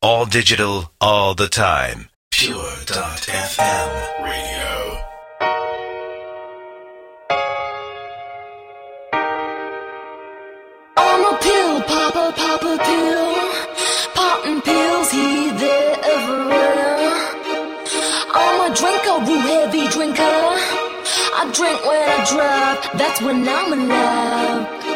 All digital, all the time. Pure.fm Radio. I'm a pill popper, popper pill. Popping pills here, there, everywhere. I'm a drinker, brew heavy drinker. I drink when I drive, that's when I'm alive.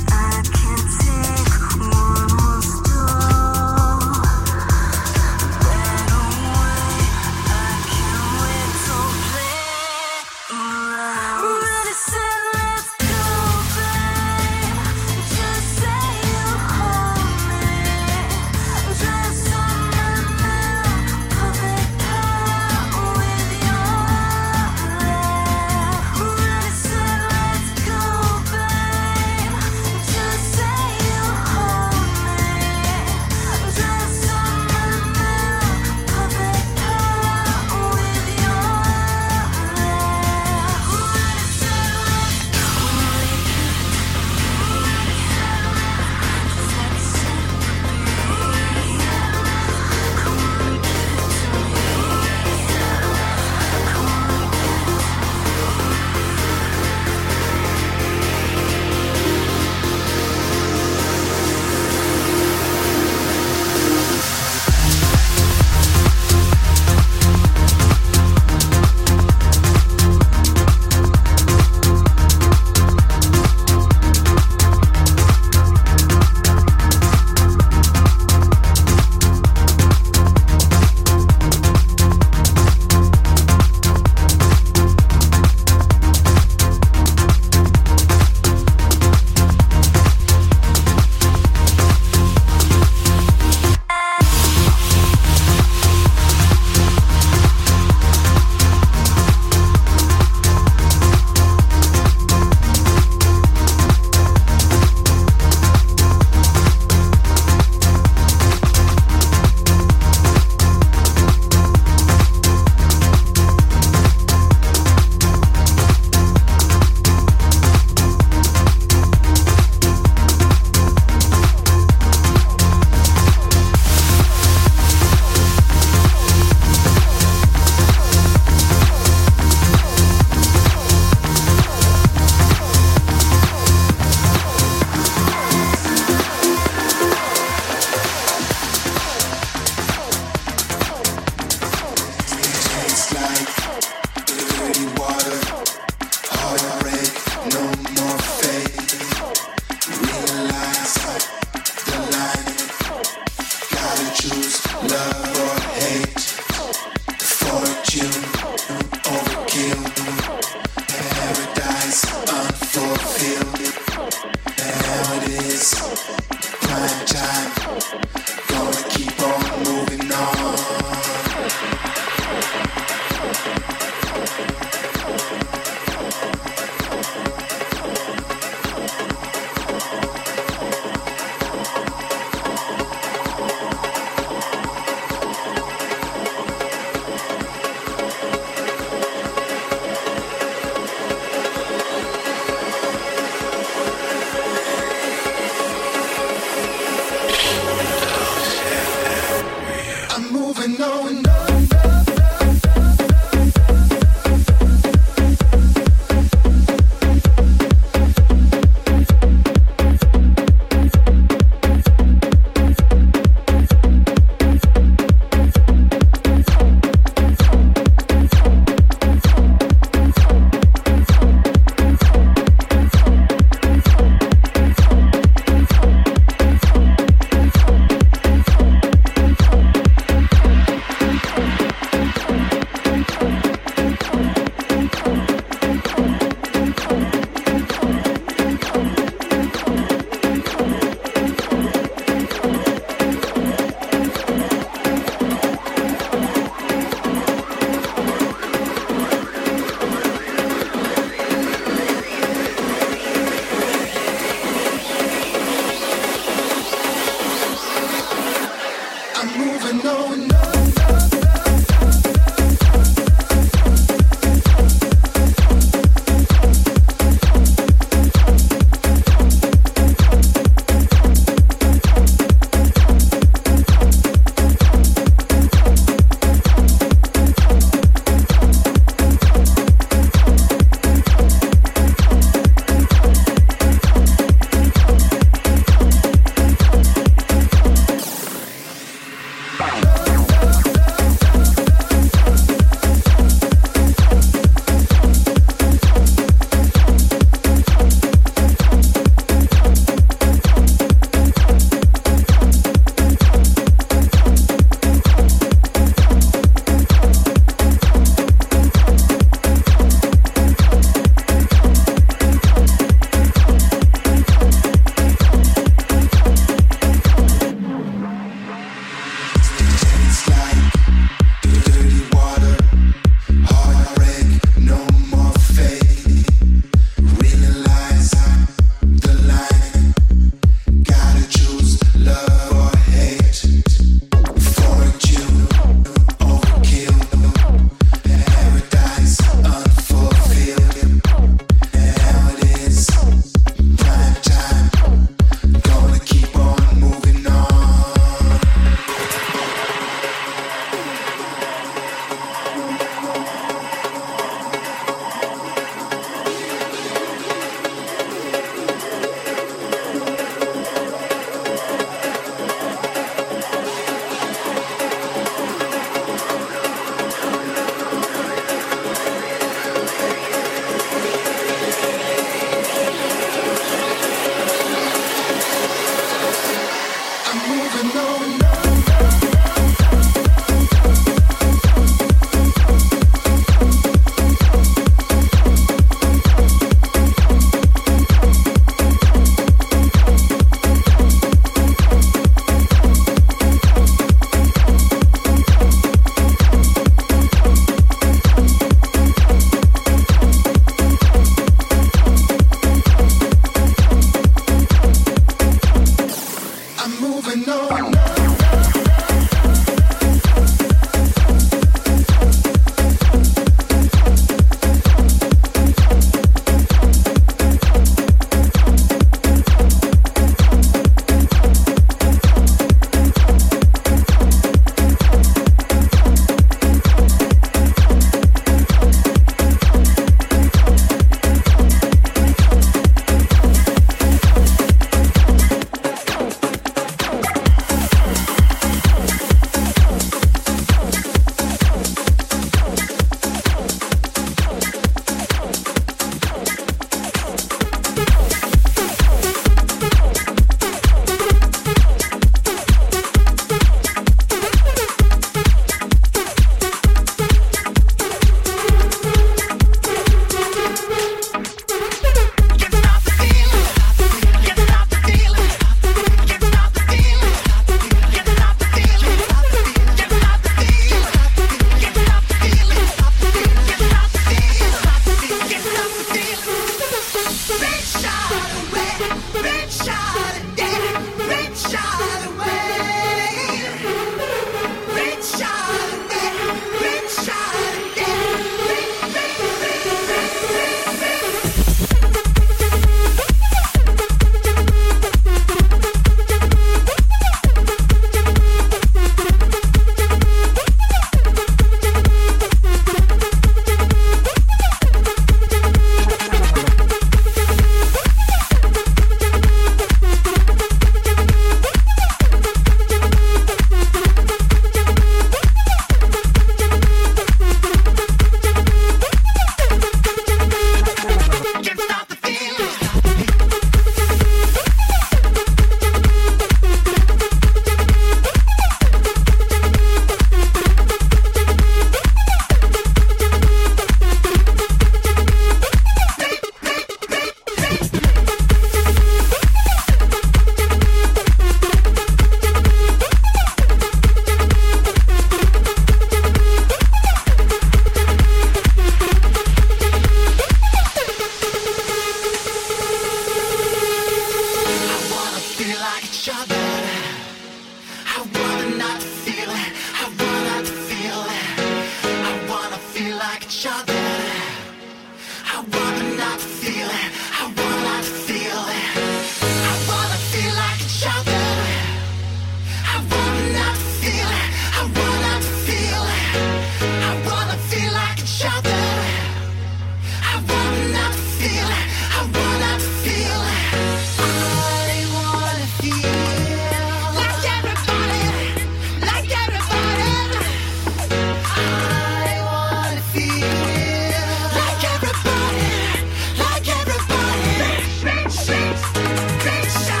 Temptation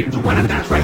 and dance right here.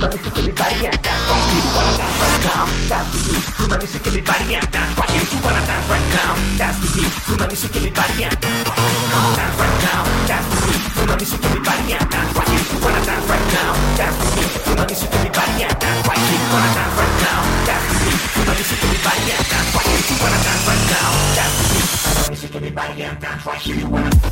human is everybody and that's why you wanna dance right now. That's the beat. Human is everybody and that's why you wanna dance right now. That's the beat. Human is everybody and that's why you wanna dance right now. That's the beat. Human is everybody and that's why you wanna dance right now. That's the beat. Human is everybody and that's why you wanna dance right now. That's the beat. Human is everybody and that's why you wanna dance right now. That's the beat. Human is everybody and that's why you wanna.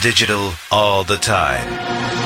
Digital, all the time.